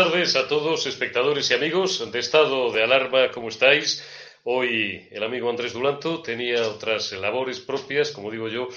A todos, espectadores y amigos de estado de alarma, ¿cómo estáis? Hoy el amigo Andrés Dulanto tenía otras labores propias, como digo yo,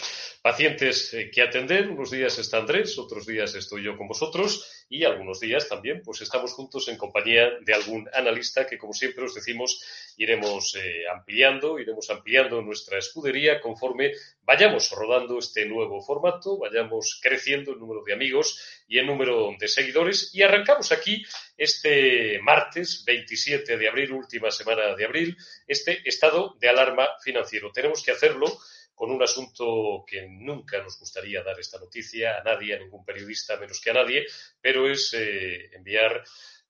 pacientes eh, que atender. Unos días está Andrés, otros días estoy yo con vosotros y algunos días también pues estamos juntos en compañía de algún analista que, como siempre os decimos, iremos eh, ampliando, iremos ampliando nuestra escudería conforme vayamos rodando este nuevo formato, vayamos creciendo el número de amigos y el número de seguidores y arrancamos aquí este martes 27 de abril, última semana de abril, este estado de alarma financiero. Tenemos que hacerlo con un asunto que nunca nos gustaría dar esta noticia a nadie, a ningún periodista, menos que a nadie, pero es eh, enviar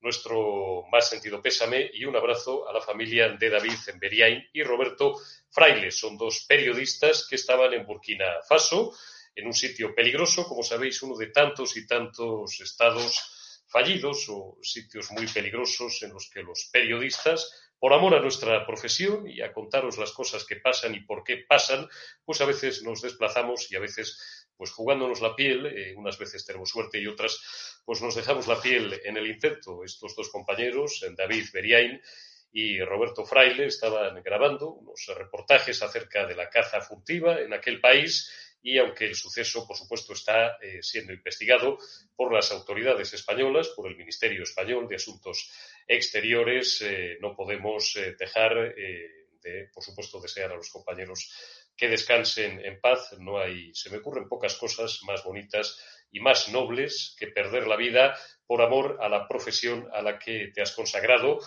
nuestro más sentido pésame y un abrazo a la familia de David Emberiain y Roberto Fraile. Son dos periodistas que estaban en Burkina Faso, en un sitio peligroso, como sabéis, uno de tantos y tantos estados fallidos o sitios muy peligrosos en los que los periodistas por amor a nuestra profesión y a contaros las cosas que pasan y por qué pasan, pues a veces nos desplazamos y a veces, pues jugándonos la piel, eh, unas veces tenemos suerte y otras, pues nos dejamos la piel en el intento. Estos dos compañeros, David Beriain y Roberto Fraile, estaban grabando unos reportajes acerca de la caza furtiva en aquel país y aunque el suceso, por supuesto, está eh, siendo investigado por las autoridades españolas, por el Ministerio Español de Asuntos Exteriores, eh, no podemos eh, dejar de, por supuesto, desear a los compañeros que descansen en paz. No hay, se me ocurren pocas cosas más bonitas y más nobles que perder la vida por amor a la profesión a la que te has consagrado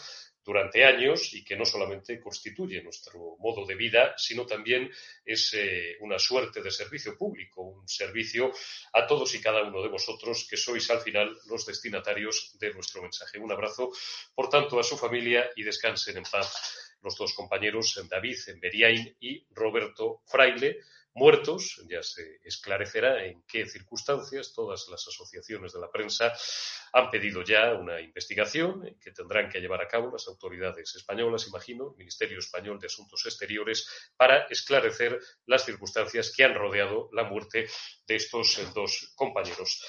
durante años y que no solamente constituye nuestro modo de vida, sino también es eh, una suerte de servicio público, un servicio a todos y cada uno de vosotros que sois al final los destinatarios de nuestro mensaje. Un abrazo, por tanto, a su familia y descansen en paz los dos compañeros David Beriain y Roberto Fraile muertos. Ya se esclarecerá en qué circunstancias todas las asociaciones de la prensa han pedido ya una investigación que tendrán que llevar a cabo las autoridades españolas, imagino, el Ministerio Español de Asuntos Exteriores, para esclarecer las circunstancias que han rodeado la muerte de estos dos compañeros.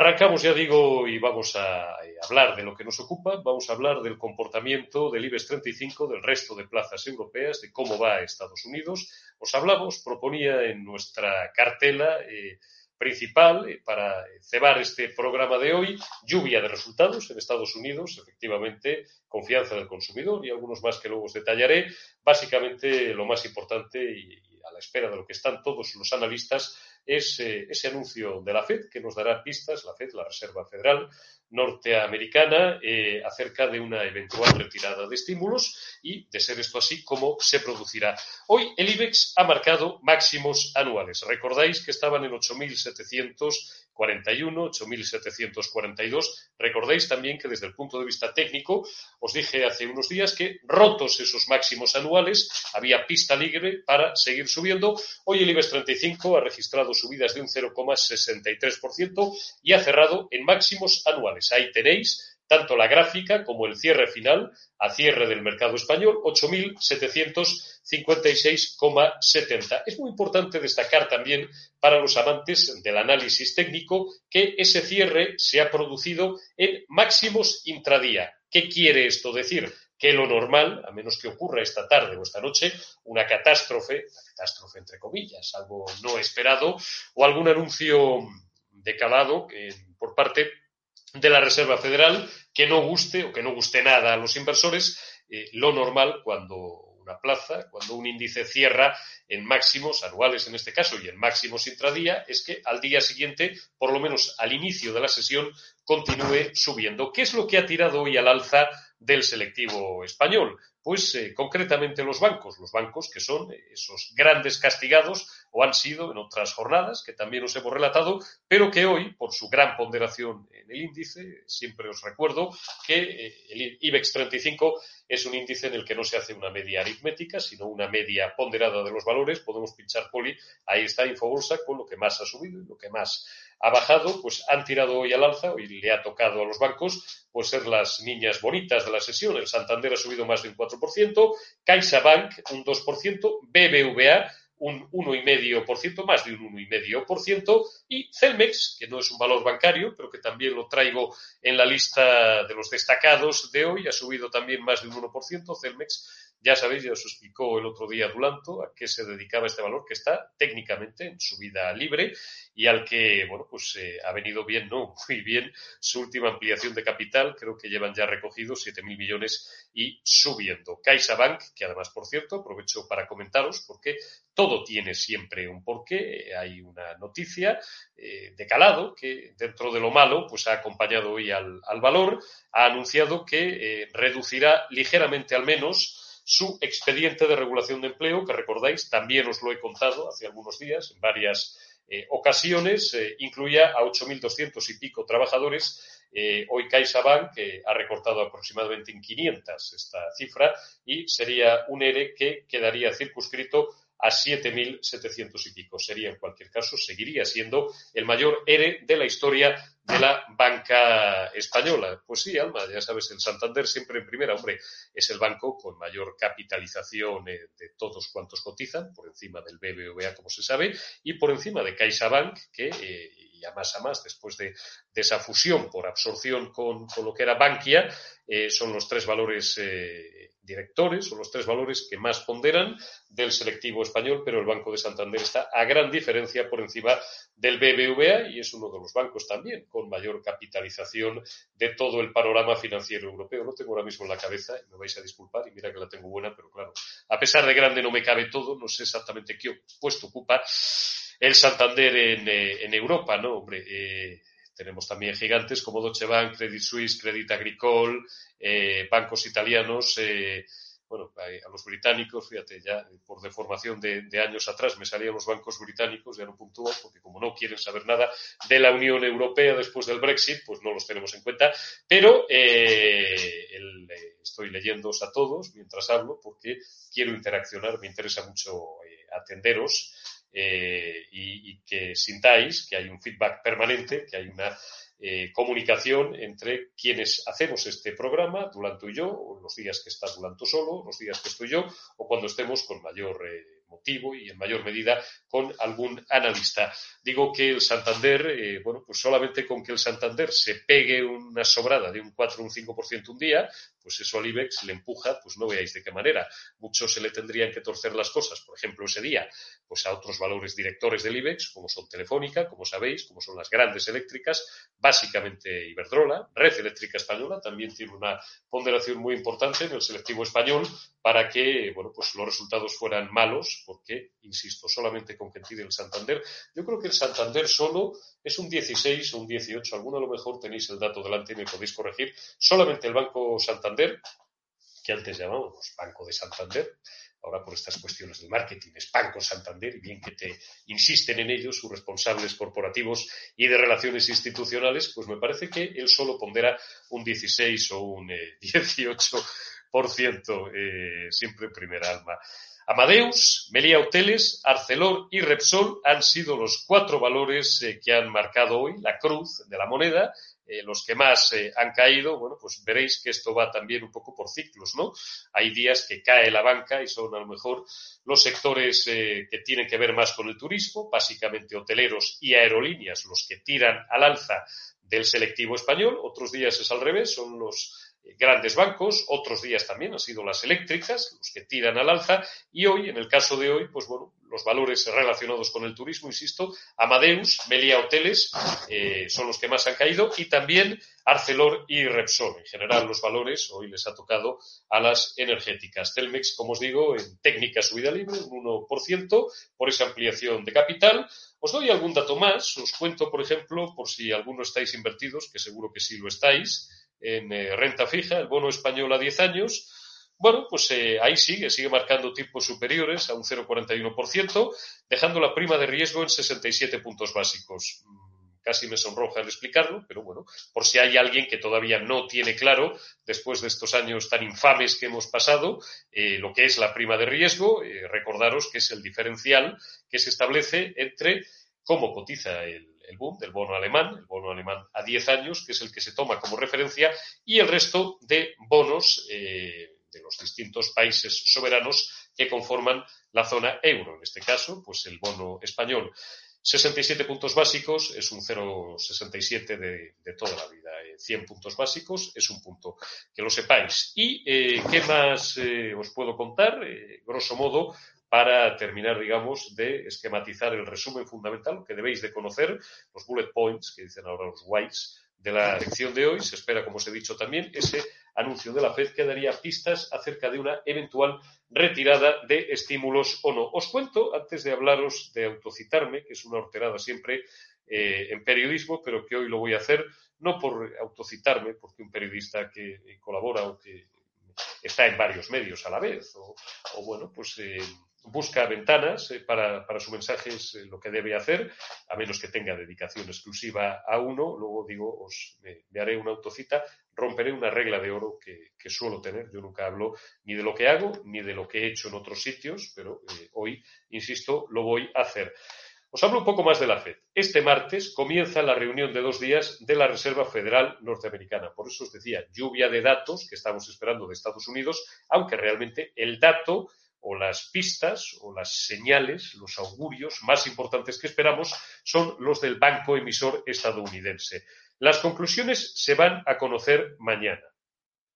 Arrancamos, ya digo, y vamos a eh, hablar de lo que nos ocupa. Vamos a hablar del comportamiento del IBEX 35, del resto de plazas europeas, de cómo va Estados Unidos. Os hablamos, proponía en nuestra cartela eh, principal eh, para cebar este programa de hoy, lluvia de resultados en Estados Unidos, efectivamente, confianza del consumidor y algunos más que luego os detallaré. Básicamente, lo más importante y a la espera de lo que están todos los analistas es eh, ese anuncio de la FED que nos dará pistas, la FED, la Reserva Federal norteamericana, eh, acerca de una eventual retirada de estímulos y, de ser esto así, cómo se producirá. Hoy el IBEX ha marcado máximos anuales. Recordáis que estaban en 8.700 41, 8.742. Recordéis también que desde el punto de vista técnico os dije hace unos días que rotos esos máximos anuales había pista libre para seguir subiendo. Hoy el IBEX 35 ha registrado subidas de un 0,63% y ha cerrado en máximos anuales. Ahí tenéis tanto la gráfica como el cierre final a cierre del mercado español, 8.756,70. Es muy importante destacar también para los amantes del análisis técnico que ese cierre se ha producido en máximos intradía. ¿Qué quiere esto decir? Que lo normal, a menos que ocurra esta tarde o esta noche, una catástrofe, una catástrofe entre comillas, algo no esperado, o algún anuncio de calado por parte de la Reserva Federal que no guste o que no guste nada a los inversores, eh, lo normal cuando una plaza, cuando un índice cierra en máximos anuales en este caso y en máximos intradía, es que al día siguiente, por lo menos al inicio de la sesión, continúe subiendo. ¿Qué es lo que ha tirado hoy al alza del selectivo español? Pues eh, concretamente los bancos, los bancos que son esos grandes castigados o han sido en otras jornadas que también os hemos relatado, pero que hoy, por su gran ponderación en el índice, siempre os recuerdo que eh, el IBEX 35 es un índice en el que no se hace una media aritmética, sino una media ponderada de los valores. Podemos pinchar poli, ahí está Infobolsa con lo que más ha subido y lo que más ha bajado, pues han tirado hoy al alza, hoy le ha tocado a los bancos pues ser las niñas bonitas de la sesión. El Santander ha subido más de un 4%, CaixaBank un 2%, BBVA un 1,5%, más de un 1,5%, y Celmex, que no es un valor bancario, pero que también lo traigo en la lista de los destacados de hoy, ha subido también más de un 1%. Celmex ya sabéis, ya os explicó el otro día Dulanto a qué se dedicaba este valor que está técnicamente en su vida libre y al que, bueno, pues eh, ha venido bien, ¿no? Muy bien su última ampliación de capital. Creo que llevan ya recogidos 7.000 millones y subiendo. CaixaBank, que además, por cierto, aprovecho para comentaros porque todo tiene siempre un porqué. Hay una noticia eh, de calado que dentro de lo malo, pues ha acompañado hoy al, valor. Ha anunciado que eh, reducirá ligeramente al menos su expediente de regulación de empleo, que recordáis, también os lo he contado hace algunos días en varias eh, ocasiones, eh, incluía a 8.200 y pico trabajadores. Eh, hoy CaixaBank ha recortado aproximadamente en 500 esta cifra y sería un ERE que quedaría circunscrito a 7.700 y pico. Sería, en cualquier caso, seguiría siendo el mayor ERE de la historia de la banca española. Pues sí, Alma, ya sabes, el Santander siempre en primera, hombre, es el banco con mayor capitalización eh, de todos cuantos cotizan, por encima del BBVA, como se sabe, y por encima de CaixaBank, que eh, ya más a más, después de, esa fusión por absorción con, lo que era Bankia, eh, son los tres valores directores o los tres valores que más ponderan del selectivo español, pero el Banco de Santander está a gran diferencia por encima del BBVA y es uno de los bancos también con mayor capitalización de todo el panorama financiero europeo. No tengo ahora mismo en la cabeza, me vais a disculpar y mira que la tengo buena, pero claro, a pesar de grande no me cabe todo, no sé exactamente qué puesto ocupa el Santander en, eh, Europa, ¿no? Hombre, eh, tenemos también gigantes como Deutsche Bank, Credit Suisse, Credit Agricole, eh, bancos italianos. Eh, bueno, a los británicos, fíjate, ya por deformación de, años atrás me salían los bancos británicos, ya no puntúan, porque como no quieren saber nada de la Unión Europea después del Brexit, pues no los tenemos en cuenta. Pero eh, estoy leyéndoos a todos mientras hablo, porque quiero interaccionar, me interesa mucho atenderos eh, y, que sintáis que hay un feedback permanente, que hay una eh, comunicación entre quienes hacemos este programa, Dulanto y yo, o los días que estás Dulanto solo, los días que estoy yo, o cuando estemos con mayor eh, motivo y en mayor medida con algún analista. Digo que el Santander, eh, bueno, pues solamente con que el Santander se pegue una sobrada de un 4 o un 5% un día, pues eso al IBEX le empuja, pues no veáis de qué manera. Muchos se le tendrían que torcer las cosas, por ejemplo, ese día, pues a otros valores directores del IBEX, como son Telefónica, como sabéis, como son las grandes eléctricas, básicamente Iberdrola, Red Eléctrica Española, también tiene una ponderación muy importante en el selectivo español para que, bueno, pues los resultados fueran malos porque, insisto, solamente con que tire el Santander, yo creo que el Santander solo es un 16 o un 18, alguno a lo mejor tenéis el dato delante y me podéis corregir, solamente el Banco Santander, que antes llamábamos Banco de Santander, ahora por estas cuestiones de marketing, es Banco Santander, y bien que te insisten en ello sus responsables corporativos y de relaciones institucionales, pues me parece que él solo pondera un 16 o un 18 eh, por ciento, eh, siempre en primera alma. Amadeus, Melia Hoteles, Arcelor y Repsol han sido los cuatro valores eh, que han marcado hoy la cruz de la moneda. Eh, los que más eh, han caído, bueno, pues veréis que esto va también un poco por ciclos, ¿no? Hay días que cae la banca y son a lo mejor los sectores que tienen que ver más con el turismo, básicamente hoteleros y aerolíneas, los que tiran al alza del selectivo español. Otros días es al revés, son los grandes bancos, otros días también han sido las eléctricas, los que tiran al alza, y hoy, en el caso de hoy, pues bueno, los valores relacionados con el turismo, insisto, Amadeus, Melia Hoteles, eh, son los que más han caído, y también Arcelor y Repsol. En general, los valores hoy les ha tocado a las energéticas. Telmex, como os digo, en técnica subida libre, un 1%, por esa ampliación de capital. Os doy algún dato más, os cuento, por ejemplo, por si alguno estáis invertidos, que seguro que sí lo estáis, en eh, renta fija, el bono español a 10 años, bueno, pues eh, ahí sigue, sigue marcando tipos superiores a un 0,41%, dejando la prima de riesgo en 67 puntos básicos. Mm, casi me sonroja el explicarlo, pero bueno, por si hay alguien que todavía no tiene claro, después de estos años tan infames que hemos pasado, eh, lo que es la prima de riesgo, recordaros que es el diferencial que se establece entre cómo cotiza el el boom del bono alemán, el bono alemán a 10 años, que es el que se toma como referencia, y el resto de bonos eh, de los distintos países soberanos que conforman la zona euro. En este caso, pues el bono español. 67 puntos básicos es un 0,67 de, de, toda la vida. 100 eh, puntos básicos es un punto, que lo sepáis. ¿Y eh, qué más os puedo contar? grosso modo, para terminar, digamos, de esquematizar el resumen fundamental que debéis de conocer, los bullet points, que dicen ahora los whites, de la lección de hoy. Se espera, como os he dicho también, ese anuncio de la FED que daría pistas acerca de una eventual retirada de estímulos o no. Os cuento, antes de hablaros de autocitarme, que es una horterada siempre eh, en periodismo, pero que hoy lo voy a hacer, no por autocitarme, porque un periodista que colabora o que está en varios medios a la vez, o, bueno, pues eh, busca ventanas eh, para, para su mensaje es eh, lo que debe hacer, a menos que tenga dedicación exclusiva a uno. Luego digo, os me, haré una autocita, romperé una regla de oro que, suelo tener. Yo nunca hablo ni de lo que hago ni de lo que he hecho en otros sitios, pero eh, hoy, insisto, lo voy a hacer. Os hablo un poco más de la FED. Este martes comienza la reunión de dos días de la Reserva Federal Norteamericana. Por eso os decía, lluvia de datos que estamos esperando de Estados Unidos, aunque realmente el dato o las pistas o las señales, los augurios más importantes que esperamos son los del banco emisor estadounidense. Las conclusiones se van a conocer mañana.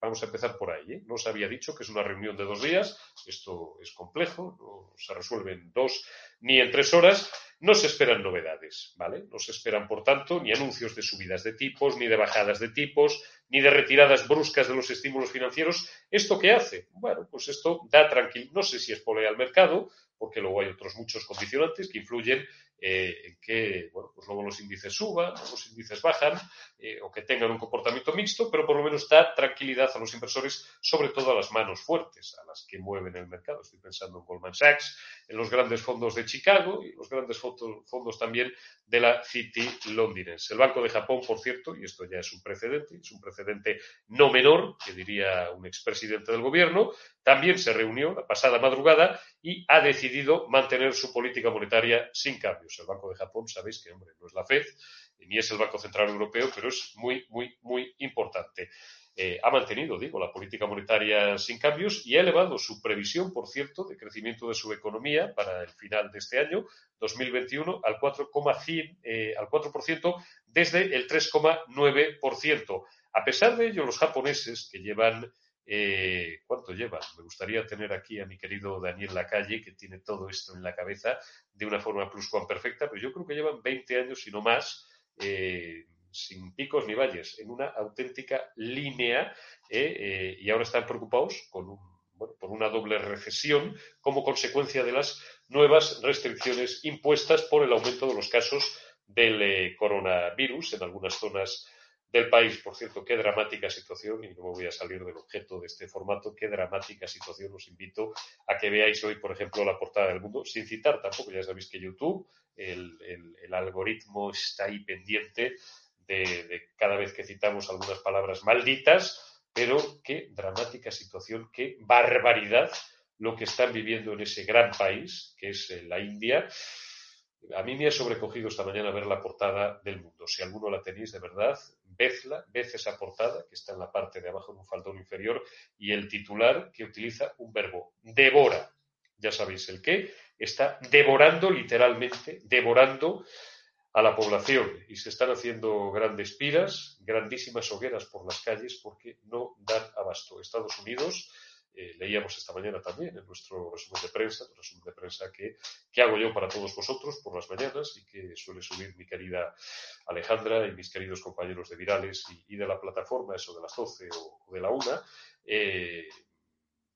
Vamos a empezar por ahí. ¿eh? No os había dicho que es una reunión de dos días. Esto es complejo, no se resuelve en dos ni en tres horas. No se esperan novedades, ¿vale? No se esperan, por tanto, ni anuncios de subidas de tipos, ni de bajadas de tipos, ni de retiradas bruscas de los estímulos financieros. ¿Esto qué hace? Bueno, pues esto da tranquilidad. No sé si es espolea al mercado, porque luego hay otros muchos condicionantes que influyen eh, que bueno, pues luego los índices suban, los índices bajan eh, o que tengan un comportamiento mixto, pero por lo menos da tranquilidad a los inversores, sobre todo a las manos fuertes, a las que mueven el mercado. Estoy pensando en Goldman Sachs, en los grandes fondos de Chicago y los grandes fondos también de la City londinense. El Banco de Japón, por cierto, y esto ya es un precedente, es un precedente no menor, que diría un expresidente del gobierno, también se reunió la pasada madrugada y ha decidido mantener su política monetaria sin cambios. El Banco de Japón, sabéis que, hombre, no es la FED ni es el Banco Central Europeo, pero es muy, muy, muy importante. Eh, ha mantenido, digo, la política monetaria sin cambios y ha elevado su previsión, por cierto, de crecimiento de su economía para el final de este año, 2021, al 4,5, eh, al 4% desde el 3,9%. A pesar de ello, los japoneses que llevan eh, ¿Cuánto lleva? Me gustaría tener aquí a mi querido Daniel Lacalle, que tiene todo esto en la cabeza de una forma perfecta, pero yo creo que llevan 20 años, y no más, eh, sin picos ni valles, en una auténtica línea, eh, y ahora están preocupados con por una doble recesión como consecuencia de las nuevas restricciones impuestas por el aumento de los casos del coronavirus en algunas zonas del país. Por cierto, qué dramática situación, y no voy a salir del objeto de este formato, qué dramática situación. Os invito a que veáis hoy, por ejemplo, la portada del mundo, sin citar tampoco, ya sabéis que YouTube, el, algoritmo está ahí pendiente de, cada vez que citamos algunas palabras malditas, pero qué dramática situación, qué barbaridad lo que están viviendo en ese gran país, que es eh, la India a mí me ha sobrecogido esta mañana ver la portada del mundo. Si alguno la tenéis de verdad, vedla, ved esa portada que está en la parte de abajo de un faldón inferior y el titular que utiliza un verbo, devora. Ya sabéis el qué, está devorando literalmente, devorando a la población y se están haciendo grandes piras, grandísimas hogueras por las calles porque no dan abasto. Estados Unidos eh, leíamos esta mañana también en nuestro resumen de prensa, el resumen de prensa que, hago yo para todos vosotros por las mañanas y que suele subir mi querida Alejandra y mis queridos compañeros de Virales y, de la plataforma, eso de las 12 o, de la 1. Eh,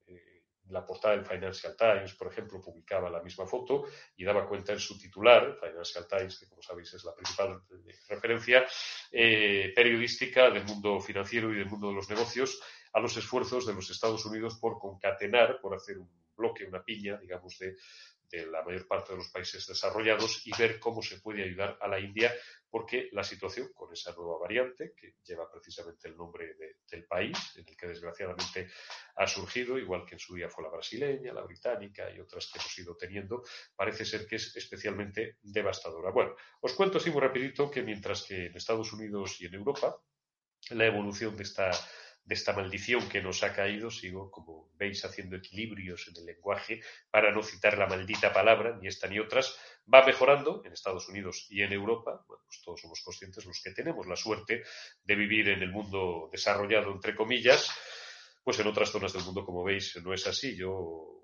eh, la portada del Financial Times, por ejemplo, publicaba la misma foto y daba cuenta en su titular, Financial Times, que como sabéis es la principal referencia periodística del mundo financiero y del mundo de los negocios, a los esfuerzos de los Estados Unidos por concatenar, por hacer un bloque, una piña, digamos, de, la mayor parte de los países desarrollados y ver cómo se puede ayudar a la India, porque la situación con esa nueva variante, que lleva precisamente el nombre del país, en el que desgraciadamente ha surgido, igual que en su día fue la brasileña, la británica y otras que hemos ido teniendo, parece ser que es especialmente devastadora. Bueno, os cuento así muy rapidito que mientras que en Estados Unidos y en Europa la evolución de esta de esta maldición que nos ha caído, sigo, como veis, haciendo equilibrios en el lenguaje para no citar la maldita palabra, ni esta ni otras, va mejorando en Estados Unidos y en Europa. Bueno, pues todos somos conscientes los que tenemos la suerte de vivir en el mundo desarrollado, entre comillas, pues en otras zonas del mundo, como veis, no es así. Yo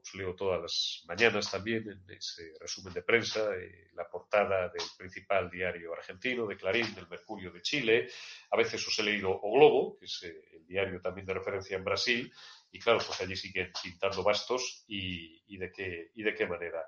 os leo todas las mañanas también en ese resumen de prensa, eh, la portada del principal diario argentino, de Clarín, del Mercurio de Chile. A veces os he leído O Globo, que es eh, diario también de referencia en Brasil. Y claro, pues allí siguen pintando bastos y, de, qué, y de qué manera.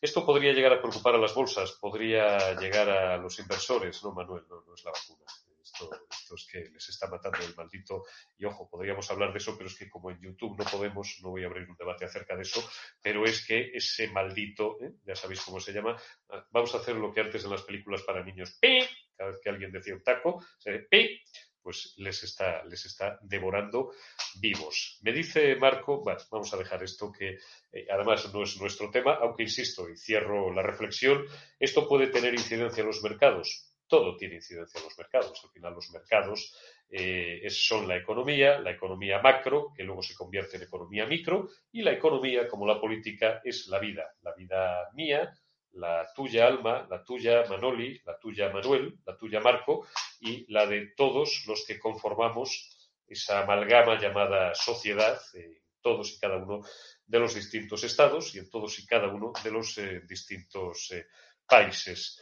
Esto podría llegar a preocupar a las bolsas, podría llegar a los inversores, ¿no, Manuel? No, no es la vacuna esto, es que les está matando el maldito. Y ojo, podríamos hablar de eso, pero es que como en YouTube no podemos, no voy a abrir un debate acerca de eso, pero es que ese maldito, ¿eh? ya sabéis cómo se llama, ah, vamos a hacer lo que antes en las películas para niños, ¡pi! cada vez que alguien decía un taco, se ¡pi! Pues les está, les está devorando vivos. Me dice Marco, vamos a dejar esto que eh, además no es nuestro tema, aunque insisto y cierro la reflexión, esto puede tener incidencia en los mercados todo tiene incidencia en los mercados. Al final los mercados eh, son la economía, la economía macro, que luego se convierte en economía micro, y la economía, como la política, es la vida. La vida mía, la tuya Alma, la tuya Manoli, la tuya Manuel, la tuya Marco y la de todos los que conformamos esa amalgama llamada sociedad, en todos y cada uno de los distintos estados y en todos y cada uno de los eh, distintos eh, países.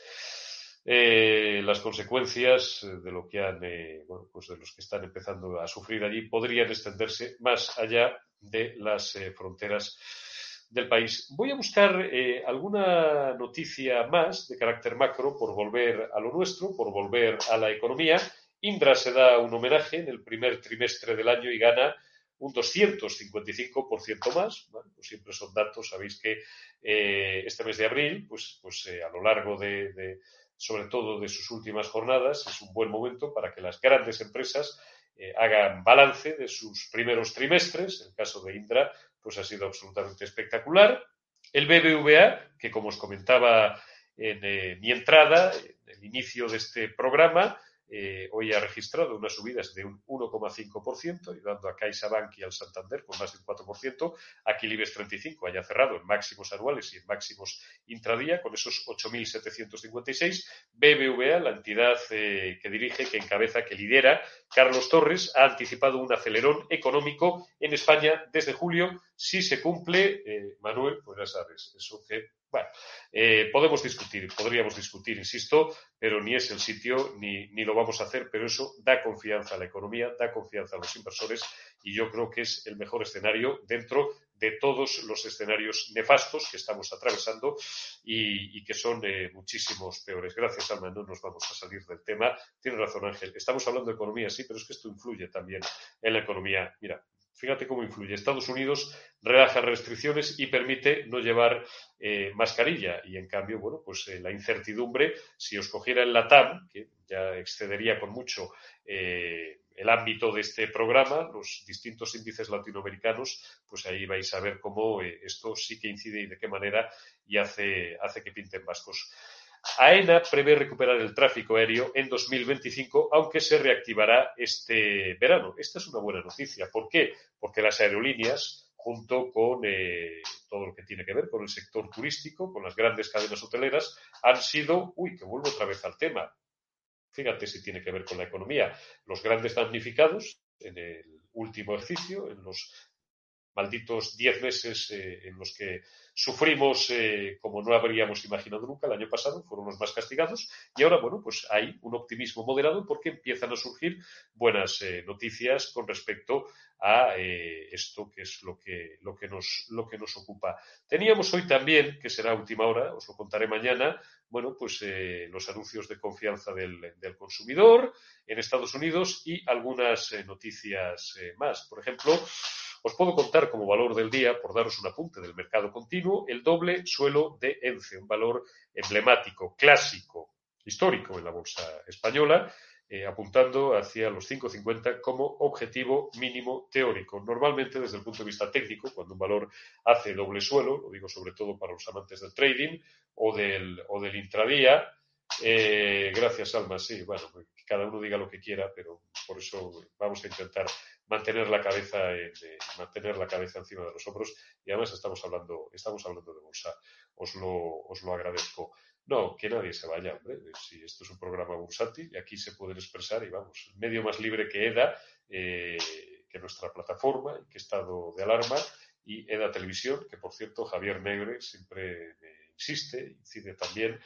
Eh, las consecuencias de lo que han, eh, bueno, pues de los que están empezando a sufrir allí podrían extenderse más allá de las eh, fronteras del país. Voy a buscar eh, alguna noticia más de carácter macro por volver a lo nuestro, por volver a la economía. Indra se da un homenaje en el primer trimestre del año y gana un 255% más. pues siempre son datos, sabéis que eh, este mes de abril, pues, pues eh, a lo largo de, sobre todo de sus últimas jornadas, es un buen momento para que las grandes empresas hagan balance de sus primeros trimestres. El caso de Indra, pues ha sido absolutamente espectacular. El BBVA, que como os comentaba en mi entrada, en el inicio de este programa, eh, hoy ha registrado unas subidas de un 1,5%, ayudando a CaixaBank y al Santander con más del 4%. Aquí el IBEX 35 haya cerrado en máximos anuales y en máximos intradía con esos 8.756. BBVA, la entidad eh, que dirige, que encabeza, que lidera, Carlos Torres, ha anticipado un acelerón económico en España desde julio. Si se cumple, eh, Manuel, pues ya sabes, eso que bueno, eh, podemos discutir, podríamos discutir, insisto, pero ni es el sitio ni, ni, lo vamos a hacer, pero eso da confianza a la economía, da confianza a los inversores y yo creo que es el mejor escenario dentro de todos los escenarios nefastos que estamos atravesando y, que son eh, muchísimos peores. Gracias, Alma, no nos vamos a salir del tema. Tiene razón, Ángel. Estamos hablando de economía, sí, pero es que esto influye también en la economía. Mira, Fíjate cómo influye. Estados Unidos relaja restricciones y permite no llevar eh, mascarilla. Y en cambio, bueno, pues eh, la incertidumbre, si os cogiera el LATAM, que ya excedería con mucho eh, el ámbito de este programa, los distintos índices latinoamericanos, pues ahí vais a ver cómo esto sí que incide y de qué manera y hace, hace que pinten vascos. AENA prevé recuperar el tráfico aéreo en 2025, aunque se reactivará este verano. Esta es una buena noticia. ¿Por qué? Porque las aerolíneas, junto con eh, todo lo que tiene que ver con el sector turístico, con las grandes cadenas hoteleras, han sido, uy, que vuelvo otra vez al tema. Fíjate si tiene que ver con la economía. Los grandes damnificados en el último ejercicio, en los malditos diez meses eh, en los que sufrimos eh, como no habríamos imaginado nunca el año pasado, fueron los más castigados y ahora, bueno, pues hay un optimismo moderado porque empiezan a surgir buenas eh, noticias con respecto a esto que es lo que, lo, que nos, lo que nos ocupa. Teníamos hoy también, que será última hora, os lo contaré mañana, bueno, pues los anuncios de confianza del, del, consumidor en Estados Unidos y algunas noticias más. Por ejemplo, os puedo contar como valor del día, por daros un apunte del mercado continuo, el doble suelo de ENCE, un valor emblemático, clásico, histórico en la bolsa española, eh, apuntando hacia los 5,50 como objetivo mínimo teórico. Normalmente, desde el punto de vista técnico, cuando un valor hace doble suelo, lo digo sobre todo para los amantes del trading o del, o del intradía, eh, gracias, Alma. Sí, bueno, que cada uno diga lo que quiera, pero por eso vamos a intentar mantener la cabeza eh, mantener la cabeza encima de los hombros y además estamos hablando estamos hablando de bolsa. Os lo, os lo agradezco. No que nadie se vaya hombre. Si esto es un programa bursátil y aquí se pueden expresar y vamos medio más libre que EDA eh, que nuestra plataforma que estado de alarma y EDA Televisión que por cierto Javier Negre siempre me existe, incide también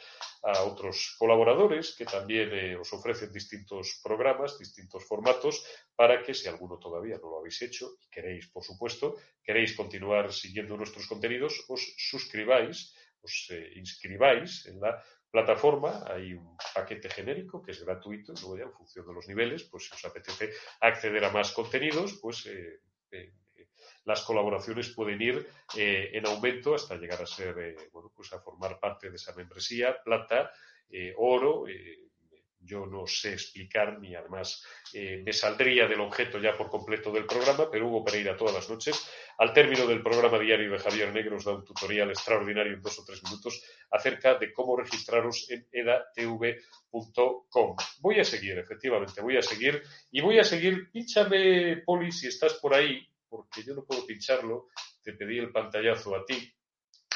a otros colaboradores que también eh, os ofrecen distintos programas, distintos formatos, para que si alguno todavía no lo habéis hecho y queréis, por supuesto, queréis continuar siguiendo nuestros contenidos, os suscribáis, os eh, inscribáis en la plataforma, hay un paquete genérico que es gratuito, luego ya en función de los niveles, pues si os apetece acceder a más contenidos, pues eh, las colaboraciones pueden ir eh, en aumento hasta llegar a ser, eh, bueno, pues a formar parte de esa membresía, plata, eh, oro. yo no sé explicar ni además me saldría del objeto ya por completo del programa, pero Hugo Pereira todas las noches, al término del programa diario de Javier Negro, os da un tutorial extraordinario en dos o tres minutos acerca de cómo registraros en edatv.com. Voy a seguir, efectivamente, voy a seguir y voy a seguir, pínchame, Poli, si estás por ahí, porque yo no puedo pincharlo, te pedí el pantallazo a ti.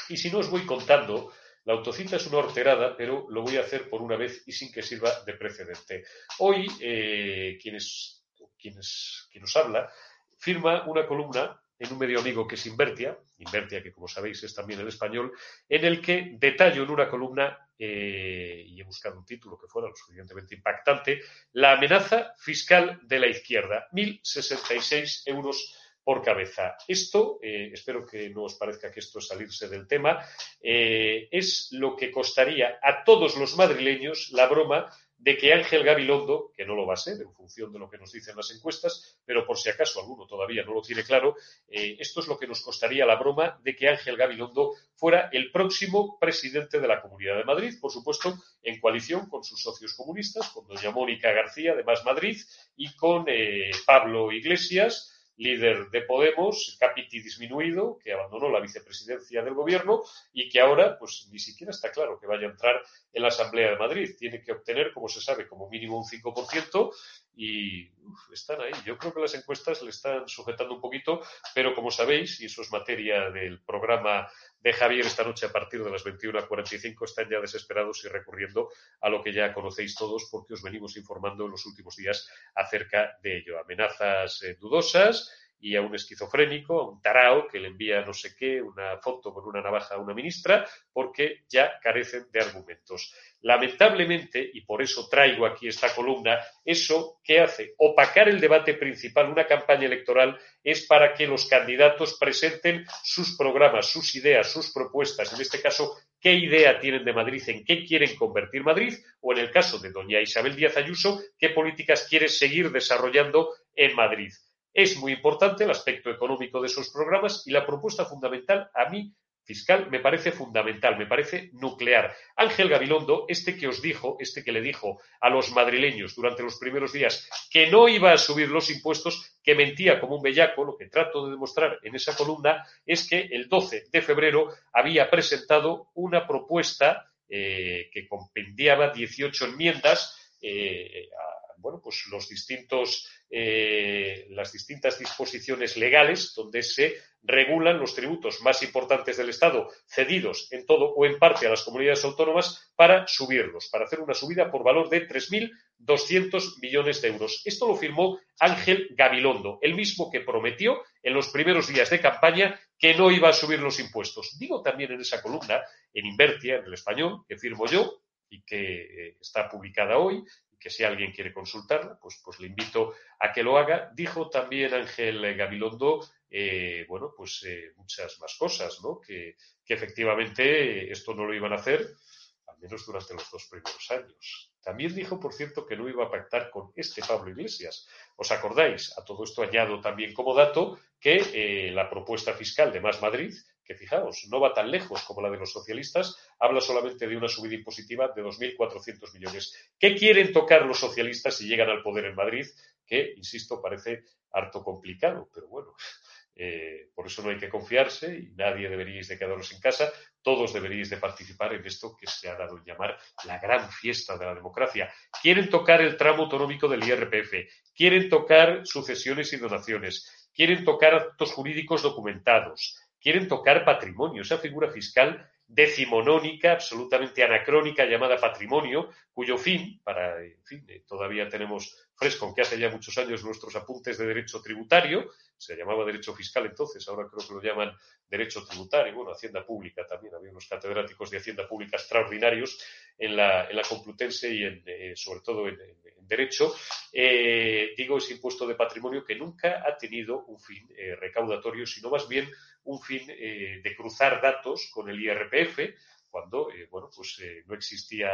Y si no os voy contando, la autocita es una horterada, pero lo voy a hacer por una vez y sin que sirva de precedente. Hoy, eh, quienes, quienes, quien nos habla, firma una columna en un medio amigo que es Invertia, Invertia que como sabéis es también el español, en el que detallo en una columna, eh, y he buscado un título que fuera lo suficientemente impactante, la amenaza fiscal de la izquierda, 1.066 euros por cabeza. Esto, eh, espero que no os parezca que esto es salirse del tema, eh, es lo que costaría a todos los madrileños la broma de que Ángel Gabilondo, que no lo va a ser en función de lo que nos dicen las encuestas, pero por si acaso alguno todavía no lo tiene claro, eh, esto es lo que nos costaría la broma de que Ángel Gabilondo fuera el próximo presidente de la Comunidad de Madrid, por supuesto, en coalición con sus socios comunistas, con doña Mónica García de Más Madrid y con Pablo Iglesias, líder de Podemos, Capiti disminuido, que abandonó la vicepresidencia del gobierno y que ahora, pues ni siquiera está claro que vaya a entrar en la Asamblea de Madrid. Tiene que obtener, como se sabe, como mínimo un 5% y están ahí. Yo creo que las encuestas le están sujetando un poquito, pero como sabéis, y eso es materia del programa de Javier esta noche a partir de las 21.45, están ya desesperados y recurriendo a lo que ya conocéis todos porque os venimos informando en los últimos días acerca de ello. Amenazas eh, dudosas y a un esquizofrénico, a un tarao que le envía no sé qué, una foto con una navaja a una ministra, porque ya carecen de argumentos. Lamentablemente, y por eso traigo aquí esta columna, eso que hace opacar el debate principal, una campaña electoral, es para que los candidatos presenten sus programas, sus ideas, sus propuestas, en este caso, qué idea tienen de Madrid, en qué quieren convertir Madrid, o en el caso de doña Isabel Díaz Ayuso, qué políticas quiere seguir desarrollando en Madrid. Es muy importante el aspecto económico de esos programas y la propuesta fundamental a mí fiscal me parece fundamental, me parece nuclear. Ángel Gabilondo, este que os dijo, este que le dijo a los madrileños durante los primeros días que no iba a subir los impuestos, que mentía como un bellaco, lo que trato de demostrar en esa columna es que el 12 de febrero había presentado una propuesta eh, que compendiaba 18 enmiendas eh, bueno, pues los distintos, eh, las distintas disposiciones legales donde se regulan los tributos más importantes del Estado cedidos en todo o en parte a las comunidades autónomas para subirlos, para hacer una subida por valor de 3.200 millones de euros. Esto lo firmó Ángel Gabilondo, el mismo que prometió en los primeros días de campaña que no iba a subir los impuestos. Digo también en esa columna, en Invertia, en el español, que firmo yo, y que eh, está publicada hoy, que si alguien quiere consultarla, pues, pues le invito a que lo haga. Dijo también Ángel Gabilondo, eh, bueno, pues eh, muchas más cosas, ¿no? Que, que efectivamente esto no lo iban a hacer, al menos durante los dos primeros años. También dijo, por cierto, que no iba a pactar con este Pablo Iglesias. ¿Os acordáis? A todo esto añado también como dato que eh, la propuesta fiscal de Más Madrid que fijaos, no va tan lejos como la de los socialistas, habla solamente de una subida impositiva de 2.400 millones. ¿Qué quieren tocar los socialistas si llegan al poder en Madrid? Que, insisto, parece harto complicado, pero bueno, eh, por eso no hay que confiarse y nadie deberíais de quedaros en casa, todos deberíais de participar en esto que se ha dado en llamar la gran fiesta de la democracia. Quieren tocar el tramo autonómico del IRPF, quieren tocar sucesiones y donaciones, quieren tocar actos jurídicos documentados, quieren tocar patrimonio, esa figura fiscal decimonónica, absolutamente anacrónica, llamada patrimonio, cuyo fin, para, en fin, eh, todavía tenemos fresco, aunque hace ya muchos años nuestros apuntes de derecho tributario, se llamaba derecho fiscal entonces, ahora creo que lo llaman derecho tributario, bueno, Hacienda Pública también, había unos catedráticos de Hacienda Pública extraordinarios en la, en la Complutense y en, eh, sobre todo en, derecho, eh, digo, ese impuesto de patrimonio que nunca ha tenido un fin recaudatorio, sino más bien un fin de cruzar datos con el IRPF, cuando eh, bueno, pues, eh, no existía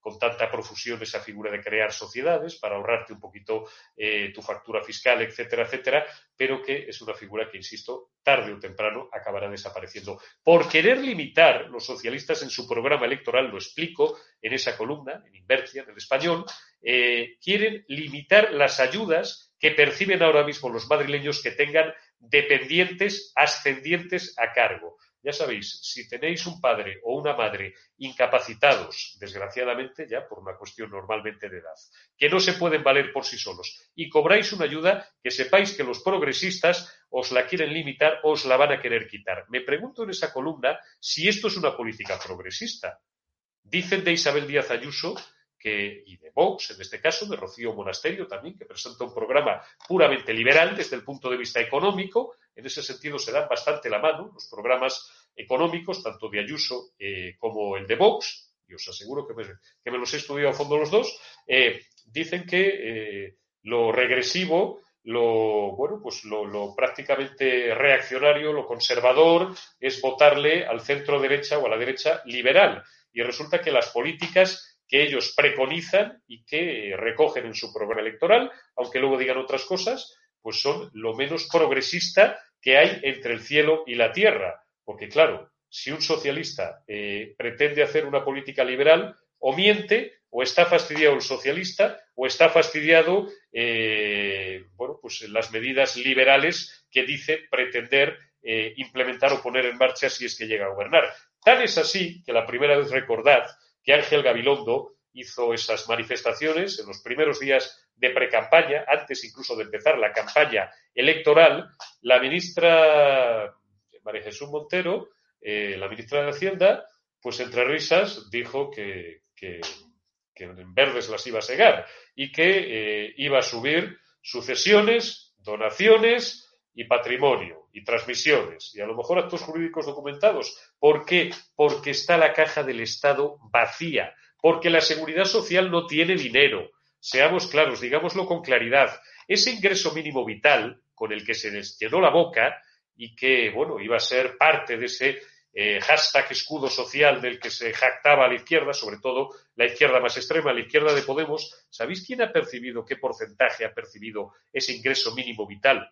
con tanta profusión esa figura de crear sociedades para ahorrarte un poquito eh, tu factura fiscal, etcétera, etcétera, pero que es una figura que, insisto, tarde o temprano acabará desapareciendo. Por querer limitar, los socialistas en su programa electoral, lo explico en esa columna, en Invertia, en el español, quieren limitar las ayudas que perciben ahora mismo los madrileños que tengan dependientes ascendientes a cargo. Ya sabéis, si tenéis un padre o una madre incapacitados, desgraciadamente ya por una cuestión normalmente de edad, que no se pueden valer por sí solos y cobráis una ayuda que sepáis que los progresistas os la quieren limitar o os la van a querer quitar. Me pregunto en esa columna si esto es una política progresista. Dicen de Isabel Díaz Ayuso que, y de Vox, en este caso, de Rocío Monasterio también, que presenta un programa puramente liberal desde el punto de vista económico. En ese sentido se dan bastante la mano los programas económicos, tanto de Ayuso eh, como el de Vox, y os aseguro que me, los he estudiado a fondo los dos, eh, dicen que eh, lo regresivo lo, bueno, pues lo, prácticamente reaccionario, lo conservador, es votarle al centro derecha o a la derecha liberal. Y resulta que las políticas que ellos preconizan y que recogen en su programa electoral, aunque luego digan otras cosas, pues son lo menos progresista que hay entre el cielo y la tierra. Porque claro, si un socialista eh, pretende hacer una política liberal, o miente, o está fastidiado el socialista, o está fastidiado, eh, bueno, pues las medidas liberales que dice pretender eh, implementar o poner en marcha si es que llega a gobernar. Tan es así que la primera vez recordad que Ángel Gabilondo hizo esas manifestaciones en los primeros días de precampaña, antes incluso de empezar la campaña electoral, la ministra María Jesús Montero, eh, la ministra de Hacienda, pues entre risas dijo que, en verdes las iba a segar y que eh, iba a subir sucesiones, donaciones y patrimonio y transmisiones y a lo mejor actos jurídicos documentados. ¿Por qué? Porque está la caja del Estado vacía, porque la seguridad social no tiene dinero. Seamos claros, digámoslo con claridad. Ese ingreso mínimo vital con el que se les llenó la boca y que, bueno, iba a ser parte de ese eh, hashtag escudo social del que se jactaba a la izquierda, sobre todo la izquierda más extrema, la izquierda de Podemos, ¿sabéis quién ha percibido, qué porcentaje ha percibido ese ingreso mínimo vital?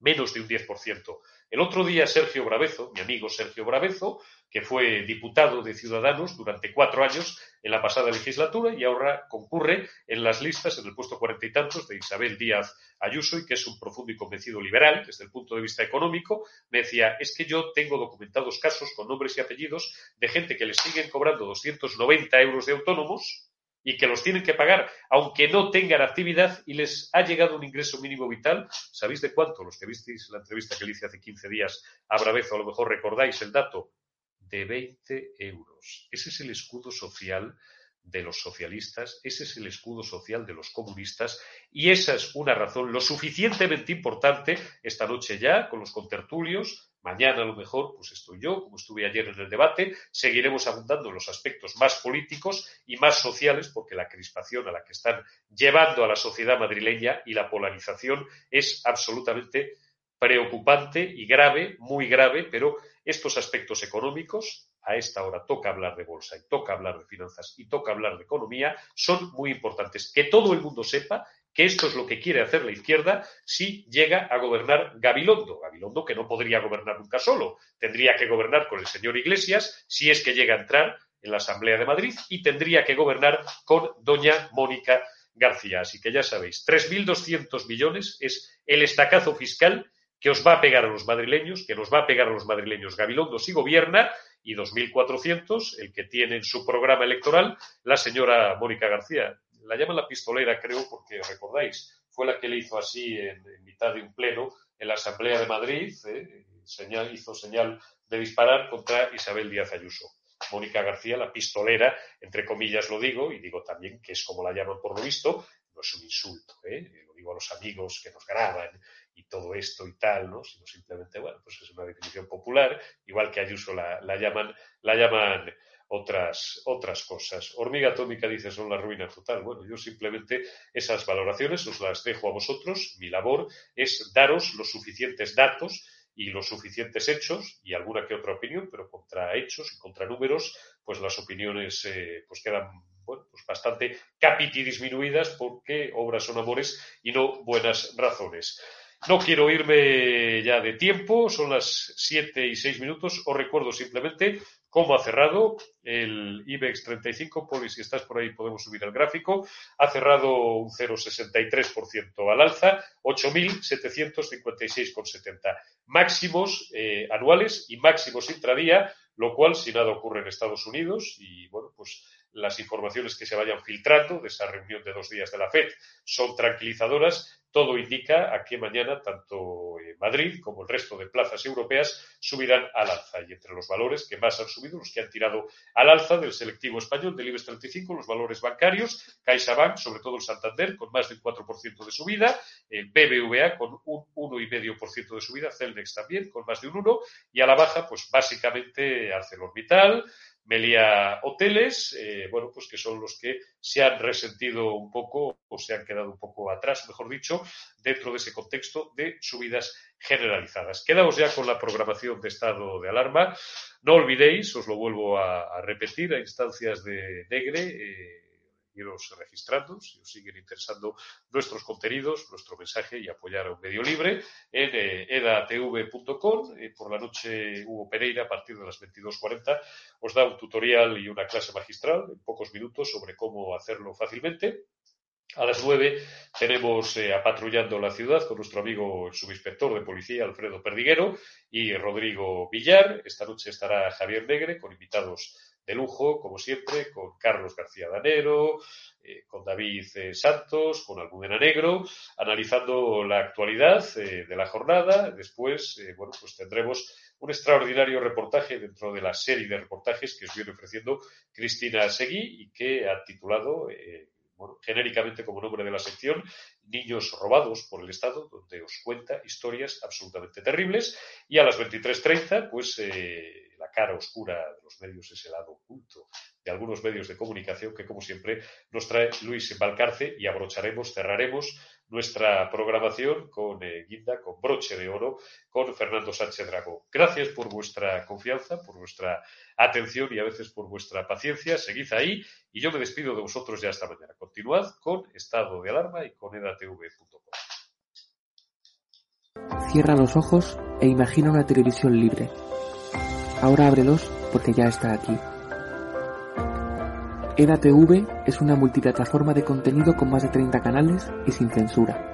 Menos de un 10%. El otro día Sergio Bravezo, mi amigo Sergio Bravezo, que fue diputado de Ciudadanos durante cuatro años en la pasada legislatura y ahora concurre en las listas en el puesto cuarenta y tantos de Isabel Díaz Ayuso y que es un profundo y convencido liberal desde el punto de vista económico, me decía, es que yo tengo documentados casos con nombres y apellidos de gente que les siguen cobrando 290 euros de autónomos y que los tienen que pagar aunque no tengan actividad y les ha llegado un ingreso mínimo vital. ¿Sabéis de cuánto? Los que visteis la entrevista que le hice hace 15 días a Bravezo, a lo mejor recordáis el dato, de 20 euros. Ese es el escudo social de los socialistas, ese es el escudo social de los comunistas y esa es una razón lo suficientemente importante esta noche ya con los contertulios, mañana a lo mejor pues estoy yo, como estuve ayer en el debate, seguiremos abundando en los aspectos más políticos y más sociales porque la crispación a la que están llevando a la sociedad madrileña y la polarización es absolutamente preocupante y grave, muy grave, pero estos aspectos económicos, a esta hora toca hablar de bolsa y toca hablar de finanzas y toca hablar de economía, son muy importantes. Que todo el mundo sepa que esto es lo que quiere hacer la izquierda si llega a gobernar Gabilondo. Gabilondo que no podría gobernar nunca solo, tendría que gobernar con el señor Iglesias si es que llega a entrar en la Asamblea de Madrid y tendría que gobernar con doña Mónica García. Así que ya sabéis, 3.200 millones es el estacazo fiscal que os va a pegar a los madrileños, que nos va a pegar a los madrileños Gabilondo si gobierna, y 2.400, el que tiene en su programa electoral la señora Mónica García. La llaman la pistolera, creo, porque recordáis, fue la que le hizo así en, mitad de un pleno en la Asamblea de Madrid, ¿eh? señal, hizo señal de disparar contra Isabel Díaz Ayuso. Mónica García, la pistolera, entre comillas lo digo, y digo también que es como la llaman por lo visto, no es un insulto, ¿eh? lo digo a los amigos que nos graban y todo esto y tal, ¿no? Sino simplemente, bueno, pues es una definición popular, igual que Ayuso la, la llaman, la llaman otras, otras cosas. Hormiga atómica dice son la ruina total. Bueno, yo simplemente esas valoraciones os las dejo a vosotros. Mi labor es daros los suficientes datos y los suficientes hechos y alguna que otra opinión, pero contra hechos y contra números, pues las opiniones eh, pues quedan bueno, pues bastante capiti disminuidas porque obras son amores y no buenas razones. No quiero irme ya de tiempo, son las siete y seis minutos. Os recuerdo simplemente cómo ha cerrado el IBEX 35. Poli, si estás por ahí, podemos subir el gráfico. Ha cerrado un 0,63% al alza, 8.756,70. Máximos eh, anuales y máximos intradía, lo cual, si nada ocurre en Estados Unidos, y bueno, pues las informaciones que se vayan filtrando de esa reunión de dos días de la FED son tranquilizadoras todo indica a que mañana tanto Madrid como el resto de plazas europeas subirán al alza. Y entre los valores que más han subido, los que han tirado al alza del selectivo español del IBEX 35, los valores bancarios, CaixaBank, sobre todo el Santander, con más del 4% de subida, el BBVA con un 1,5% de subida, Celnex también con más de un 1%, y a la baja, pues básicamente ArcelorMittal, Melia Hoteles, eh, bueno, pues que son los que se han resentido un poco o se han quedado un poco atrás, mejor dicho, dentro de ese contexto de subidas generalizadas. Quedamos ya con la programación de estado de alarma. No olvidéis, os lo vuelvo a, repetir, a instancias de Negre. Eh, iros registrando si os siguen interesando nuestros contenidos, nuestro mensaje y apoyar a un medio libre en eh, edatv.com. Eh, por la noche Hugo Pereira, a partir de las 22.40, os da un tutorial y una clase magistral en pocos minutos sobre cómo hacerlo fácilmente. A las nueve tenemos eh, a patrullando la ciudad con nuestro amigo subinspector de policía Alfredo Perdiguero y Rodrigo Villar. Esta noche estará Javier Negre con invitados de lujo, como siempre, con Carlos García Danero, eh, con David eh, Santos, con Almudena Negro, analizando la actualidad eh, de la jornada. Después, bueno, pues tendremos un extraordinario reportaje dentro de la serie de reportajes que os viene ofreciendo Cristina Seguí y que ha titulado genéricamente como nombre de la sección, Niños robados por el Estado, donde os cuenta historias absolutamente terribles. Y a las 23.30, pues la cara oscura de los medios es el lado oculto de algunos medios de comunicación que, como siempre, nos trae Luis Valcarce y abrocharemos, cerraremos nuestra programación con eh, Guinda, con broche de oro, con Fernando Sánchez Dragó. Gracias por vuestra confianza, por vuestra atención y a veces por vuestra paciencia. Seguid ahí y yo me despido de vosotros ya esta mañana. Continuad con Estado de Alarma y con edatv.com. Cierra los ojos e imagina una televisión libre. Ahora ábrelos porque ya está aquí. EDATV es una multiplataforma de contenido con más de 30 canales y sin censura.